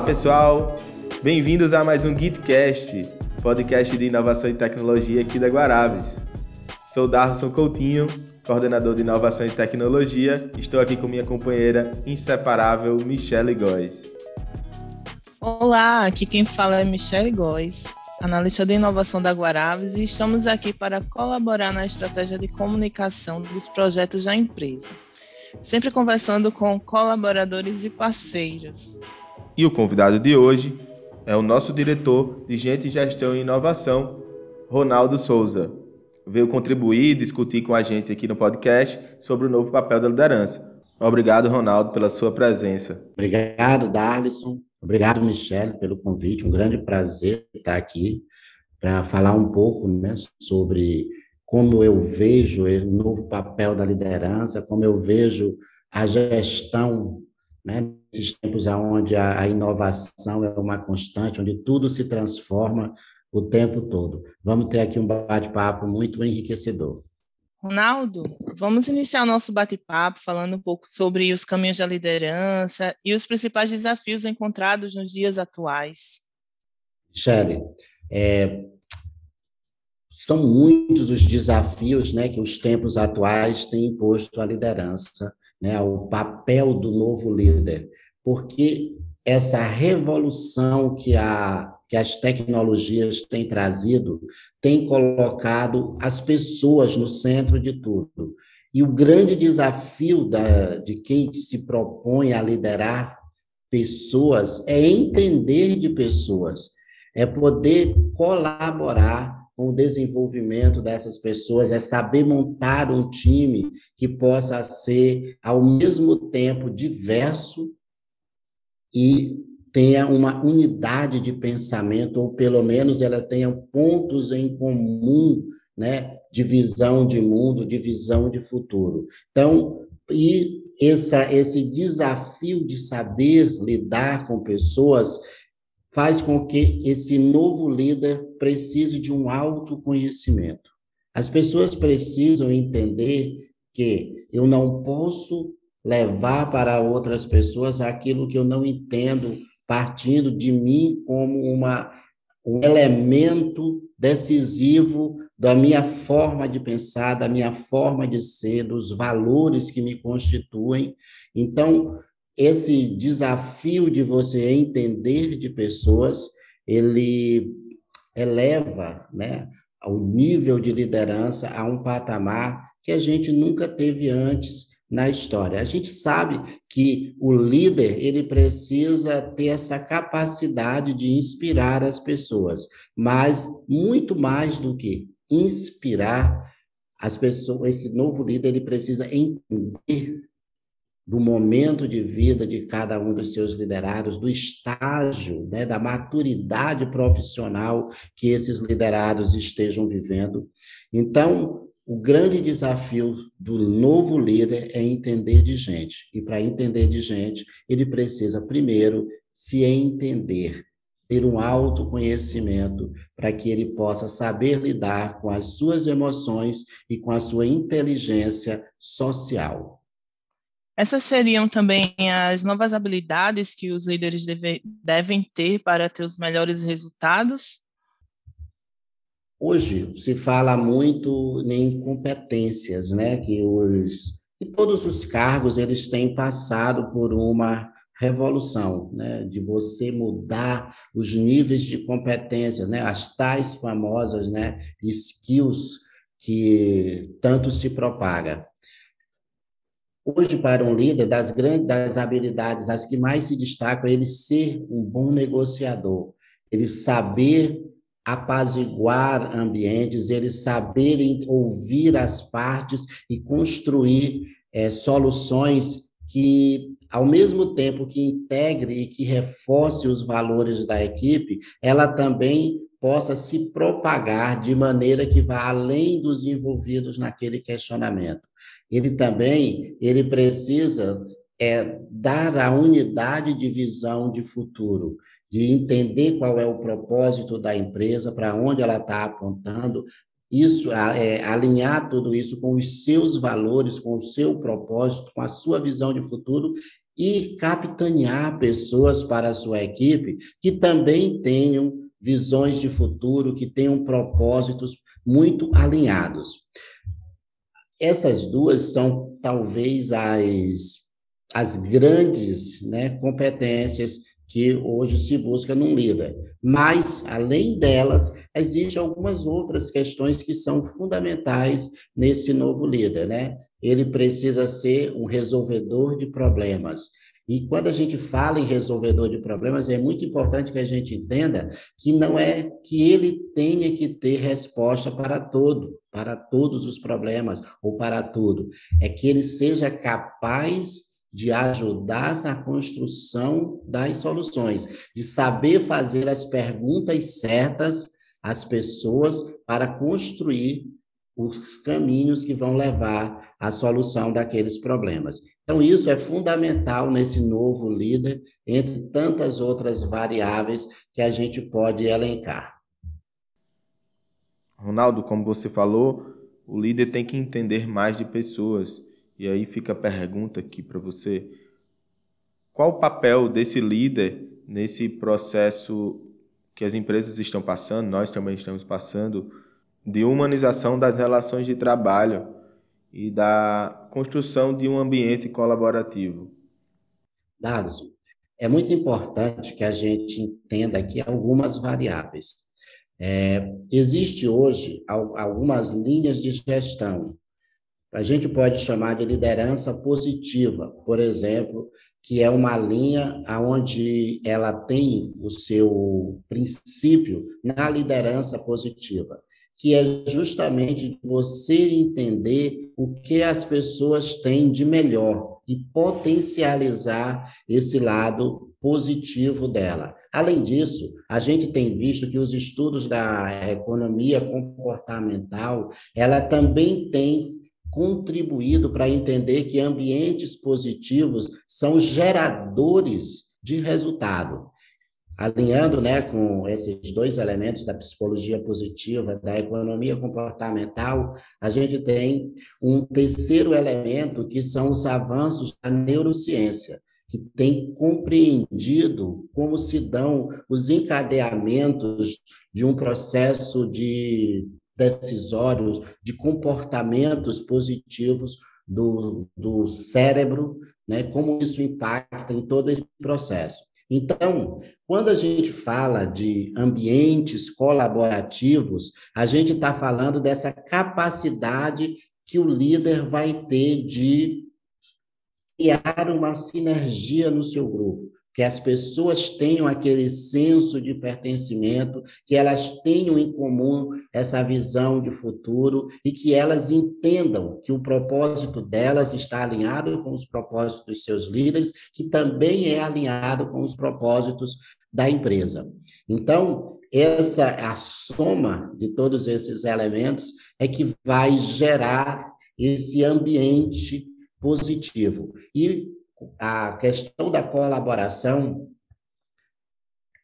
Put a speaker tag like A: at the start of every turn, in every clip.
A: Olá pessoal, bem-vindos a mais um GitCast, podcast de inovação e tecnologia aqui da Guarabes. Sou Darson Coutinho, coordenador de inovação e tecnologia. Estou aqui com minha companheira inseparável Michelle Góes.
B: Olá, aqui quem fala é Michelle Góes, analista de inovação da Guarabes, e estamos aqui para colaborar na estratégia de comunicação dos projetos da empresa, sempre conversando com colaboradores e parceiros.
A: E o convidado de hoje é o nosso diretor de Gente, Gestão e Inovação, Ronaldo Souza. Veio contribuir e discutir com a gente aqui no podcast sobre o novo papel da liderança. Obrigado, Ronaldo, pela sua presença.
C: Obrigado, Darlison. Obrigado, Michele, pelo convite. Um grande prazer estar aqui para falar um pouco né, sobre como eu vejo o novo papel da liderança, como eu vejo a gestão, né, nesses tempos onde a, a inovação é uma constante, onde tudo se transforma o tempo todo. Vamos ter aqui um bate-papo muito enriquecedor.
B: Ronaldo, vamos iniciar o nosso bate-papo falando um pouco sobre os caminhos da liderança e os principais desafios encontrados nos dias atuais.
C: Shelley, é, são muitos os desafios né, que os tempos atuais têm imposto à liderança, né, ao papel do novo líder, porque essa revolução que a que as tecnologias têm trazido, tem colocado as pessoas no centro de tudo. E o grande desafio da, de quem se propõe a liderar pessoas é entender de pessoas, é poder colaborar com o desenvolvimento dessas pessoas, é saber montar um time que possa ser, ao mesmo tempo, diverso e tenha uma unidade de pensamento, ou pelo menos ela tenha pontos em comum, né, de visão de mundo, de visão de futuro. Então, e essa, esse desafio de saber lidar com pessoas faz com que esse novo líder precise de um autoconhecimento. As pessoas precisam entender que eu não posso levar para outras pessoas aquilo que eu não entendo partindo de mim como uma, um elemento decisivo da minha forma de pensar, da minha forma de ser, dos valores que me constituem. Então, esse desafio de você entender de pessoas, ele eleva, né, o nível de liderança a um patamar que a gente nunca teve antes na história. A gente sabe que o líder ele precisa ter essa capacidade de inspirar as pessoas, mas muito mais do que inspirar as pessoas, esse novo líder ele precisa entender do momento de vida de cada um dos seus liderados, do estágio, né, da maturidade profissional que esses liderados estejam vivendo. Então, o grande desafio do novo líder é entender de gente. E para entender de gente, ele precisa primeiro se entender, ter um autoconhecimento para que ele possa saber lidar com as suas emoções e com a sua inteligência social.
B: Essas seriam também as novas habilidades que os líderes deve, devem ter para ter os melhores resultados?
C: Hoje se fala muito em competências, né? Que os e todos os cargos eles têm passado por uma revolução, né? De você mudar os níveis de competência, né? As tais famosas, né? Skills que tanto se propaga. Hoje, para um líder, das grandes das habilidades, as que mais se destacam é ele ser um bom negociador, ele saber apaziguar ambientes, eles saberem ouvir as partes e construir é, soluções que, ao mesmo tempo que integre e que reforce os valores da equipe, ela também possa se propagar de maneira que vá além dos envolvidos naquele questionamento. Ele também ele precisa é, dar a unidade de visão de futuro de entender qual é o propósito da empresa, para onde ela está apontando, isso é, alinhar tudo isso com os seus valores, com o seu propósito, com a sua visão de futuro e capitanear pessoas para a sua equipe que também tenham visões de futuro, que tenham propósitos muito alinhados. Essas duas são talvez as, as grandes né, competências que hoje se busca num líder. Mas, além delas, existem algumas outras questões que são fundamentais nesse novo líder, né? Ele precisa ser um resolvedor de problemas. E quando a gente fala em resolvedor de problemas, é muito importante que a gente entenda que não é que ele tenha que ter resposta para todo, para todos os problemas ou para tudo. É que ele seja capaz de ajudar na construção das soluções, de saber fazer as perguntas certas às pessoas para construir os caminhos que vão levar à solução daqueles problemas. Então, isso é fundamental nesse novo líder, entre tantas outras variáveis que a gente pode elencar.
A: Ronaldo, como você falou, o líder tem que entender mais de pessoas. E aí fica a pergunta aqui para você: qual o papel desse líder nesse processo que as empresas estão passando, nós também estamos passando, de humanização das relações de trabalho e da construção de um ambiente colaborativo?
C: Dados, é muito importante que a gente entenda aqui algumas variáveis. É, existe hoje algumas linhas de gestão a gente pode chamar de liderança positiva, por exemplo, que é uma linha onde ela tem o seu princípio na liderança positiva, que é justamente você entender o que as pessoas têm de melhor e potencializar esse lado positivo dela. Além disso, a gente tem visto que os estudos da economia comportamental, ela também tem contribuído para entender que ambientes positivos são geradores de resultado. Alinhando né, com esses dois elementos da psicologia positiva, da economia comportamental, a gente tem um terceiro elemento, que são os avanços da neurociência, que tem compreendido como se dão os encadeamentos de um processo de decisórios, de comportamentos positivos do, do cérebro, né? como isso impacta em todo esse processo. Então, quando a gente fala de ambientes colaborativos, a gente está falando dessa capacidade que o líder vai ter de criar uma sinergia no seu grupo que as pessoas tenham aquele senso de pertencimento, que elas tenham em comum essa visão de futuro e que elas entendam que o propósito delas está alinhado com os propósitos dos seus líderes, que também é alinhado com os propósitos da empresa. Então, essa a soma de todos esses elementos é que vai gerar esse ambiente positivo. E a questão da colaboração,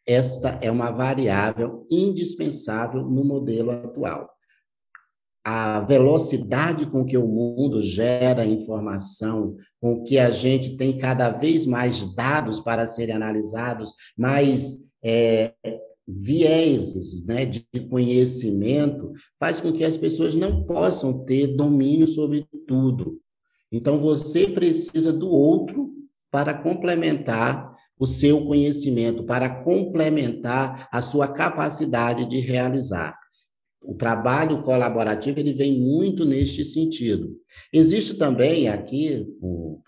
C: esta é uma variável indispensável no modelo atual. A velocidade com que o mundo gera informação, com que a gente tem cada vez mais dados para serem analisados, mais é, vieses né, de conhecimento, faz com que as pessoas não possam ter domínio sobre tudo. Então, você precisa do outro para complementar o seu conhecimento, para complementar a sua capacidade de realizar. O trabalho colaborativo ele vem muito neste sentido. Existe também aqui,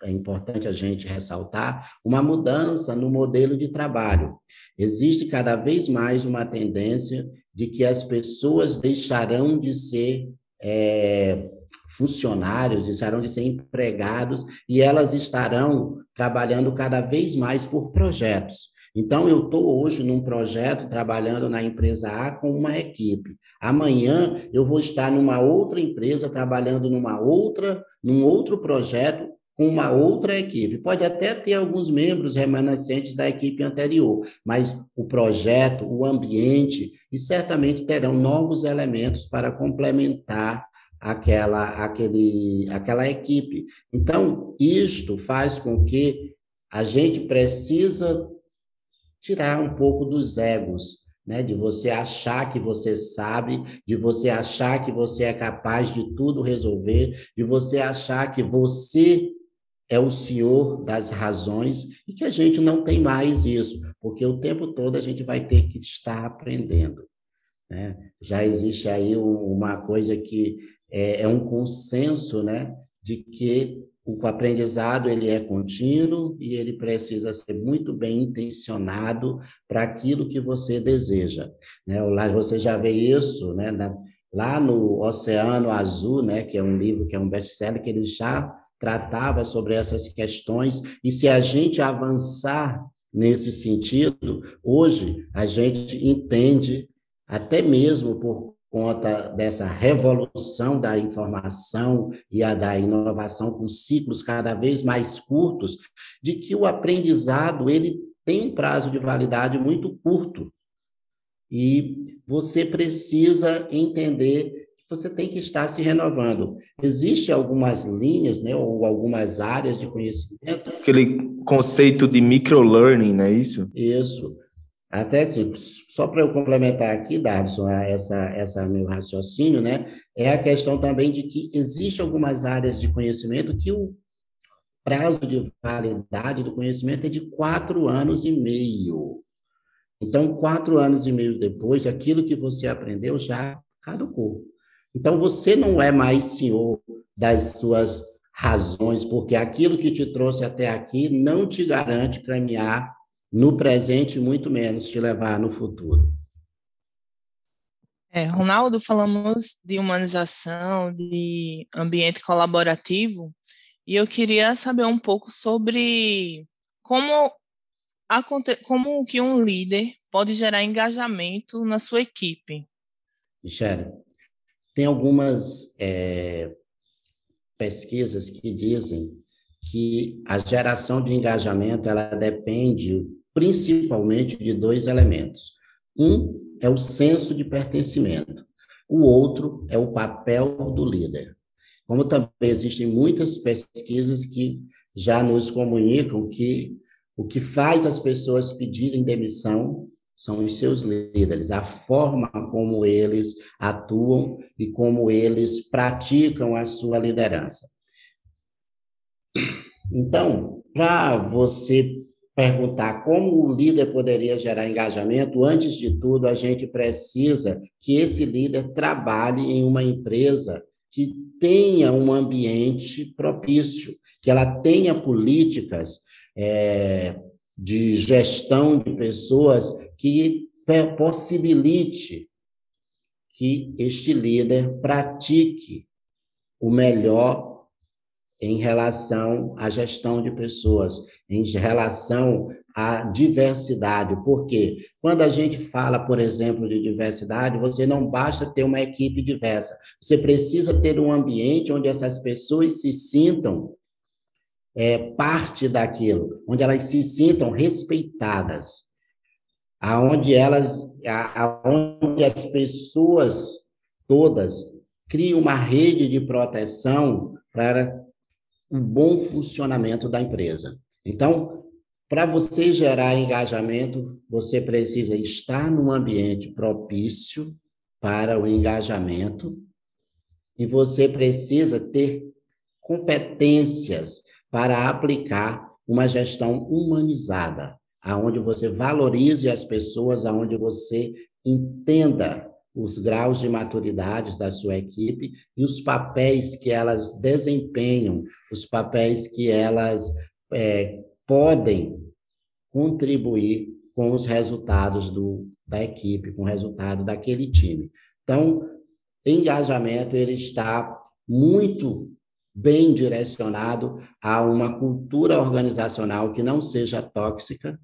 C: é importante a gente ressaltar, uma mudança no modelo de trabalho. Existe cada vez mais uma tendência de que as pessoas deixarão de ser é, funcionários, deixarão de ser empregados e elas estarão trabalhando cada vez mais por projetos. Então, eu estou hoje num projeto trabalhando na empresa A com uma equipe. Amanhã eu vou estar numa outra empresa trabalhando numa outra, num outro projeto com uma outra equipe. Pode até ter alguns membros remanescentes da equipe anterior, mas o projeto, o ambiente, e certamente terão novos elementos para complementar aquela, aquele, aquela equipe. Então, isto faz com que a gente precisa tirar um pouco dos egos, né? De você achar que você sabe, de você achar que você é capaz de tudo resolver, de você achar que você é o senhor das razões e que a gente não tem mais isso, porque o tempo todo a gente vai ter que estar aprendendo. Né? Já existe aí uma coisa que é, é um consenso, né, de que o aprendizado ele é contínuo e ele precisa ser muito bem intencionado para aquilo que você deseja. Né? Lá você já vê isso, né? Na, lá no Oceano Azul, né? Que é um livro que é um best-seller que ele já tratava sobre essas questões e se a gente avançar nesse sentido, hoje a gente entende até mesmo por conta dessa revolução da informação e a da inovação com ciclos cada vez mais curtos, de que o aprendizado ele tem um prazo de validade muito curto. E você precisa entender que você tem que estar se renovando. Existem algumas linhas, né, ou algumas áreas de conhecimento.
A: Aquele conceito de microlearning, não é isso?
C: Isso até só para eu complementar aqui, Darson, essa, essa meu raciocínio, né, é a questão também de que existe algumas áreas de conhecimento que o prazo de validade do conhecimento é de quatro anos e meio. Então, quatro anos e meio depois, aquilo que você aprendeu já caducou. Então, você não é mais senhor das suas razões, porque aquilo que te trouxe até aqui não te garante caminhar no presente, muito menos te levar no futuro.
B: É, Ronaldo, falamos de humanização, de ambiente colaborativo, e eu queria saber um pouco sobre como, como que um líder pode gerar engajamento na sua equipe.
C: Michele, tem algumas é, pesquisas que dizem que a geração de engajamento ela depende principalmente de dois elementos. Um é o senso de pertencimento, o outro é o papel do líder. Como também existem muitas pesquisas que já nos comunicam que o que faz as pessoas pedirem demissão são os seus líderes, a forma como eles atuam e como eles praticam a sua liderança. Então, para você perguntar como o líder poderia gerar engajamento, antes de tudo, a gente precisa que esse líder trabalhe em uma empresa que tenha um ambiente propício, que ela tenha políticas é, de gestão de pessoas que possibilite que este líder pratique o melhor em relação à gestão de pessoas, em relação à diversidade. Porque quando a gente fala, por exemplo, de diversidade, você não basta ter uma equipe diversa, você precisa ter um ambiente onde essas pessoas se sintam é, parte daquilo, onde elas se sintam respeitadas, aonde elas, aonde as pessoas todas criam uma rede de proteção para um bom funcionamento da empresa. Então, para você gerar engajamento, você precisa estar num ambiente propício para o engajamento e você precisa ter competências para aplicar uma gestão humanizada, aonde você valorize as pessoas, aonde você entenda os graus de maturidade da sua equipe e os papéis que elas desempenham, os papéis que elas é, podem contribuir com os resultados do, da equipe, com o resultado daquele time. Então, engajamento ele está muito bem direcionado a uma cultura organizacional que não seja tóxica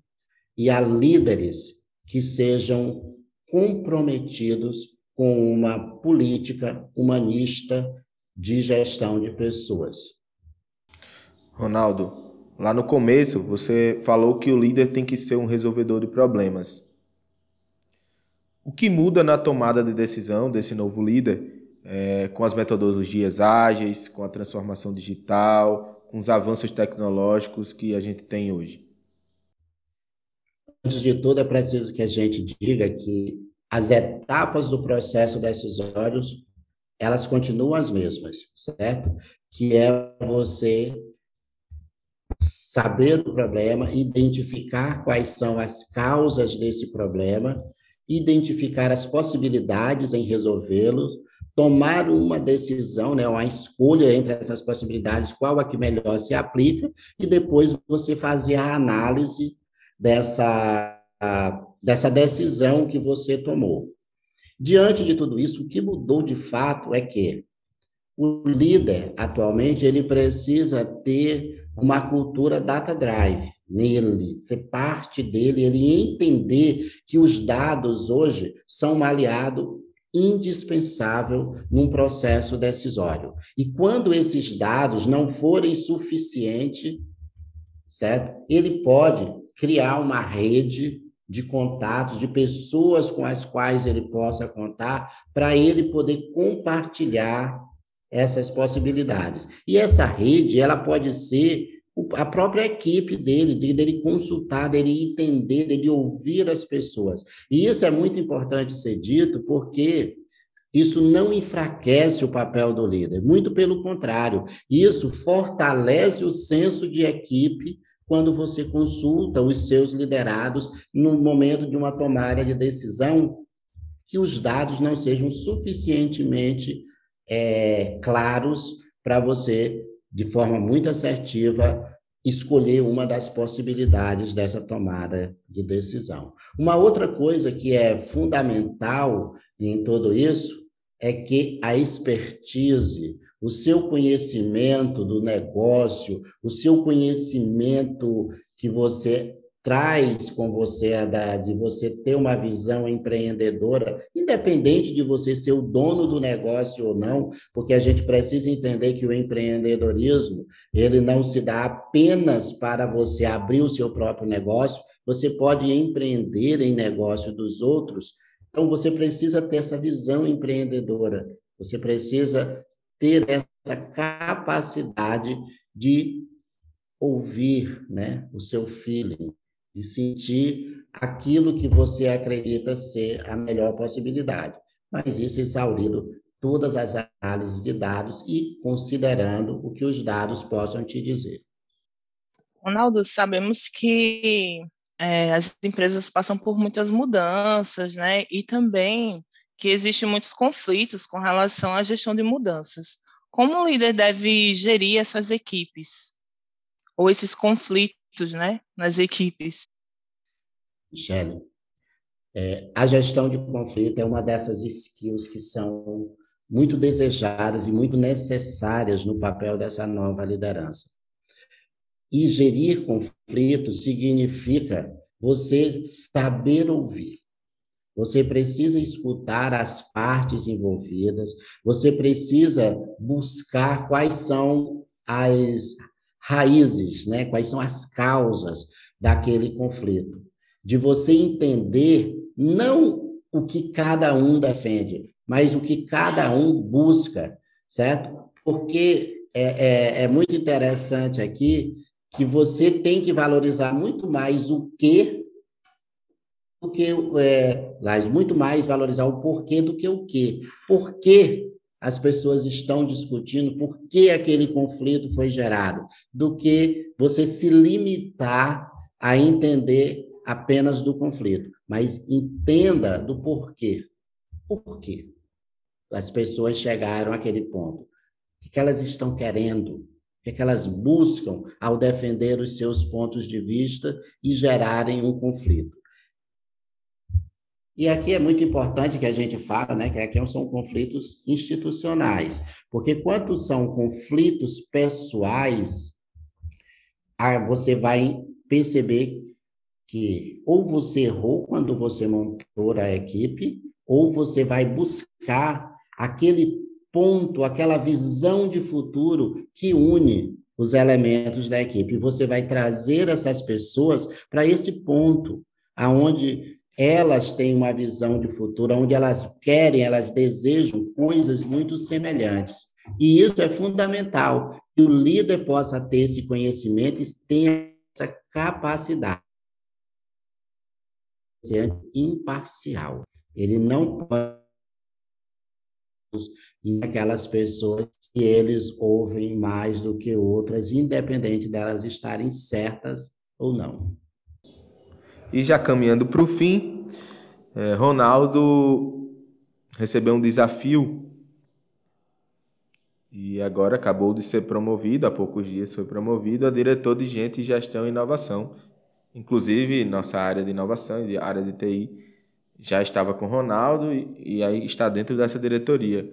C: e a líderes que sejam comprometidos com uma política humanista de gestão de pessoas.
A: Ronaldo, lá no começo você falou que o líder tem que ser um resolvedor de problemas. O que muda na tomada de decisão desse novo líder, é, com as metodologias ágeis, com a transformação digital, com os avanços tecnológicos que a gente tem hoje?
C: Antes de tudo, é preciso que a gente diga que as etapas do processo decisório, elas continuam as mesmas, certo? Que é você saber o problema, identificar quais são as causas desse problema, identificar as possibilidades em resolvê-los, tomar uma decisão, né, uma escolha entre essas possibilidades, qual a que melhor se aplica, e depois você fazer a análise dessa, dessa decisão que você tomou. Diante de tudo isso, o que mudou de fato é que o líder, atualmente, ele precisa ter uma cultura data drive nele, ser parte dele, ele entender que os dados hoje são um aliado indispensável num processo decisório. E quando esses dados não forem suficientes, certo? Ele pode criar uma rede de contatos, de pessoas com as quais ele possa contar, para ele poder compartilhar essas possibilidades. E essa rede, ela pode ser a própria equipe dele, dele consultar, dele entender, dele ouvir as pessoas. E isso é muito importante ser dito, porque isso não enfraquece o papel do líder, muito pelo contrário, isso fortalece o senso de equipe quando você consulta os seus liderados no momento de uma tomada de decisão que os dados não sejam suficientemente é, claros para você de forma muito assertiva, escolher uma das possibilidades dessa tomada de decisão. Uma outra coisa que é fundamental em tudo isso é que a expertise, o seu conhecimento do negócio, o seu conhecimento que você traz com você de você ter uma visão empreendedora, independente de você ser o dono do negócio ou não, porque a gente precisa entender que o empreendedorismo, ele não se dá apenas para você abrir o seu próprio negócio, você pode empreender em negócio dos outros. Então você precisa ter essa visão empreendedora. Você precisa ter essa capacidade de ouvir, né, o seu feeling, de sentir aquilo que você acredita ser a melhor possibilidade. Mas isso exaurindo todas as análises de dados e considerando o que os dados possam te dizer.
B: Ronaldo, sabemos que é, as empresas passam por muitas mudanças, né? E também que existem muitos conflitos com relação à gestão de mudanças. Como o líder deve gerir essas equipes? Ou esses conflitos né, nas equipes.
C: Michele, é, a gestão de conflito é uma dessas skills que são muito desejadas e muito necessárias no papel dessa nova liderança. E gerir conflitos significa você saber ouvir. Você precisa escutar as partes envolvidas, você precisa buscar quais são as raízes, né? quais são as causas daquele conflito. De você entender não o que cada um defende, mas o que cada um busca, certo? Porque é, é, é muito interessante aqui que você tem que valorizar muito mais o que do que é, muito mais valorizar o porquê do que o que. Por que as pessoas estão discutindo por que aquele conflito foi gerado, do que você se limitar a entender apenas do conflito, mas entenda do porquê. Por quê? As pessoas chegaram àquele ponto. O que elas estão querendo? O que elas buscam ao defender os seus pontos de vista e gerarem um conflito? E aqui é muito importante que a gente fala, né, que aqui são conflitos institucionais, porque quando são conflitos pessoais, você vai perceber que ou você errou quando você montou a equipe, ou você vai buscar aquele ponto, aquela visão de futuro que une os elementos da equipe. Você vai trazer essas pessoas para esse ponto, aonde elas têm uma visão de futuro onde elas querem, elas desejam coisas muito semelhantes. E isso é fundamental. o líder possa ter esse conhecimento e tenha essa capacidade de ser imparcial. Ele não pode aquelas pessoas que eles ouvem mais do que outras, independente delas estarem certas ou não.
A: E já caminhando para o fim, é, Ronaldo recebeu um desafio e agora acabou de ser promovido, há poucos dias foi promovido a diretor de gente, gestão e inovação. Inclusive, nossa área de inovação e área de TI já estava com Ronaldo e, e aí está dentro dessa diretoria.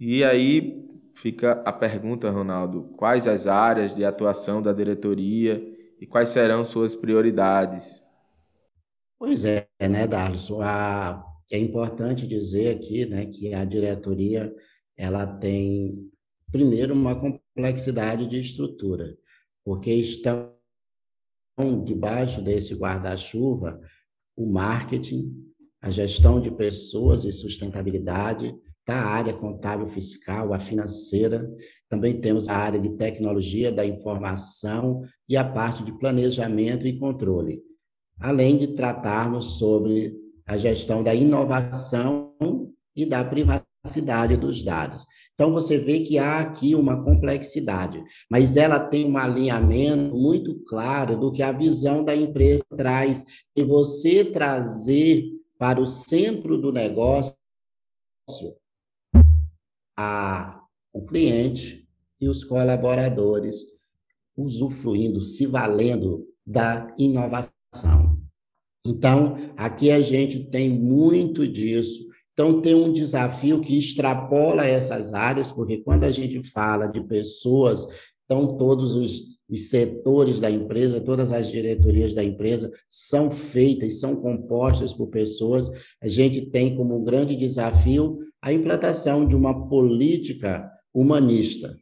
A: E aí fica a pergunta, Ronaldo: quais as áreas de atuação da diretoria e quais serão suas prioridades?
C: Pois é, né, Darlison? A, é importante dizer aqui né, que a diretoria ela tem, primeiro, uma complexidade de estrutura, porque estão debaixo desse guarda-chuva o marketing, a gestão de pessoas e sustentabilidade, tá? A área contábil fiscal, a financeira, também temos a área de tecnologia da informação e a parte de planejamento e controle, além de tratarmos sobre a gestão da inovação e da privacidade cidade dos dados. Então, você vê que há aqui uma complexidade, mas ela tem um alinhamento muito claro do que a visão da empresa traz, e você trazer para o centro do negócio a, o cliente e os colaboradores usufruindo, se valendo da inovação. Então, aqui a gente tem muito disso então, tem um desafio que extrapola essas áreas, porque quando a gente fala de pessoas, então todos os, os, setores da empresa, todas as diretorias da empresa são feitas, são compostas por pessoas. A gente tem como grande desafio a implantação de uma política humanista.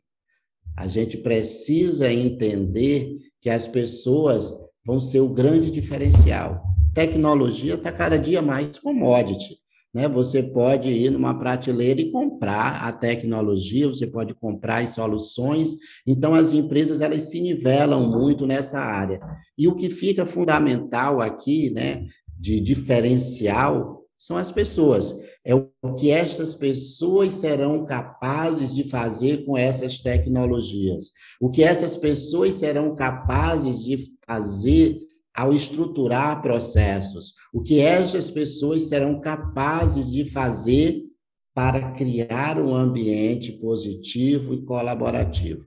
C: A gente precisa entender que as pessoas vão ser o grande diferencial. Tecnologia está cada dia mais commodity. Né? Você pode ir numa prateleira e comprar a tecnologia, você pode comprar as soluções. Então, as empresas elas se nivelam muito nessa área. E o que fica fundamental aqui, né, de diferencial, são as pessoas. É o que estas pessoas serão capazes de fazer com essas tecnologias. O que essas pessoas serão capazes de fazer ao estruturar processos, o que estas pessoas serão capazes de fazer para criar um ambiente positivo e colaborativo.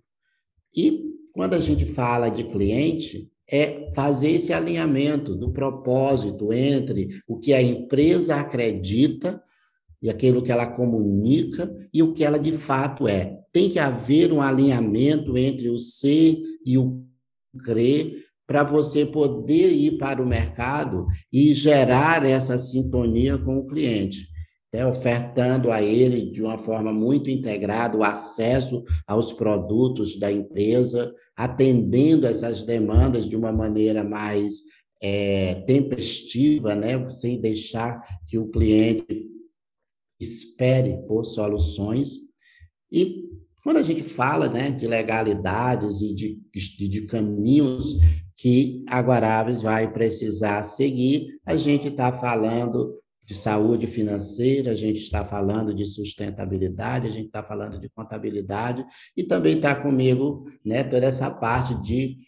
C: E quando a gente fala de cliente, é fazer esse alinhamento do propósito entre o que a empresa acredita e aquilo que ela comunica e o que ela de fato é. Tem que haver um alinhamento entre o ser e o crer para você poder ir para o mercado e gerar essa sintonia com o cliente, né? ofertando a ele de uma forma muito integrada o acesso aos produtos da empresa, atendendo essas demandas de uma maneira mais é, tempestiva, né? sem deixar que o cliente espere por soluções. E quando a gente fala né, de legalidades e de, de, de caminhos que a Guarabes vai precisar seguir. A gente está falando de saúde financeira, a gente está falando de sustentabilidade, a gente está falando de contabilidade e também está comigo né, toda essa parte de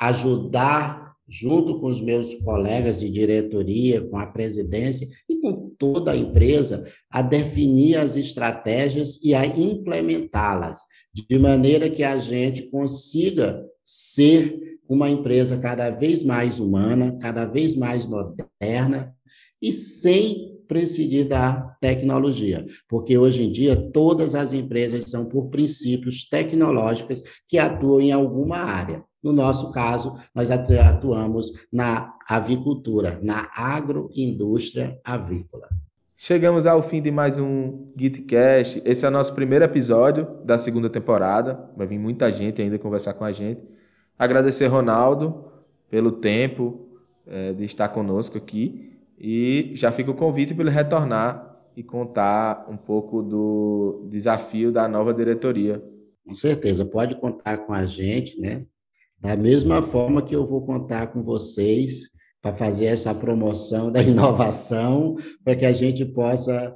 C: ajudar, junto com os meus colegas de diretoria, com a presidência e com toda a empresa, a definir as estratégias e a implementá-las, de maneira que a gente consiga ser uma empresa cada vez mais humana, cada vez mais moderna e sem prescindir da tecnologia, porque hoje em dia todas as empresas são por princípios tecnológicos que atuam em alguma área. No nosso caso, nós atuamos na avicultura, na agroindústria avícola.
A: Chegamos ao fim de mais um GitCast. Esse é o nosso primeiro episódio da segunda temporada. Vai vir muita gente ainda conversar com a gente. Agradecer Ronaldo pelo tempo é, de estar conosco aqui e já fica o convite para ele retornar e contar um pouco do desafio da nova diretoria.
C: Com certeza, pode contar com a gente, né? Da mesma forma que eu vou contar com vocês para fazer essa promoção da inovação, para que a gente possa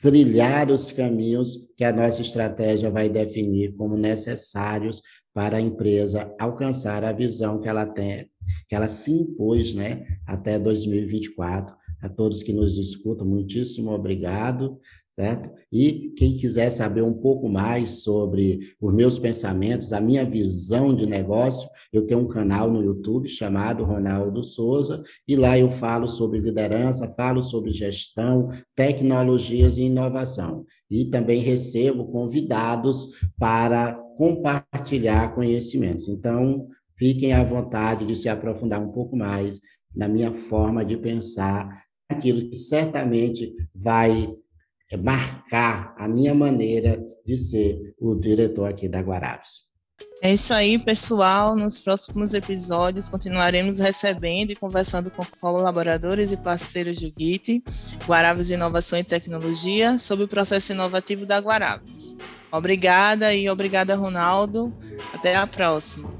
C: trilhar os caminhos que a nossa estratégia vai definir como necessários para a empresa alcançar a visão que ela tem, que ela se impôs, né, até 2024. A todos que nos escutam, muitíssimo obrigado certo? E quem quiser saber um pouco mais sobre os meus pensamentos, a minha visão de negócio, eu tenho um canal no YouTube chamado Ronaldo Souza, e lá eu falo sobre liderança, falo sobre gestão, tecnologias e inovação. E também recebo convidados para compartilhar conhecimentos. Então, fiquem à vontade de se aprofundar um pouco mais na minha forma de pensar, aquilo que certamente vai marcar a minha maneira de ser o diretor aqui da Guarabes.
B: É isso aí, pessoal. Nos próximos episódios continuaremos recebendo e conversando com colaboradores e parceiros do GIT, Guarabes Inovação e Tecnologia, sobre o processo inovativo da Guarabes. Obrigada e obrigada, Ronaldo. Até a próxima.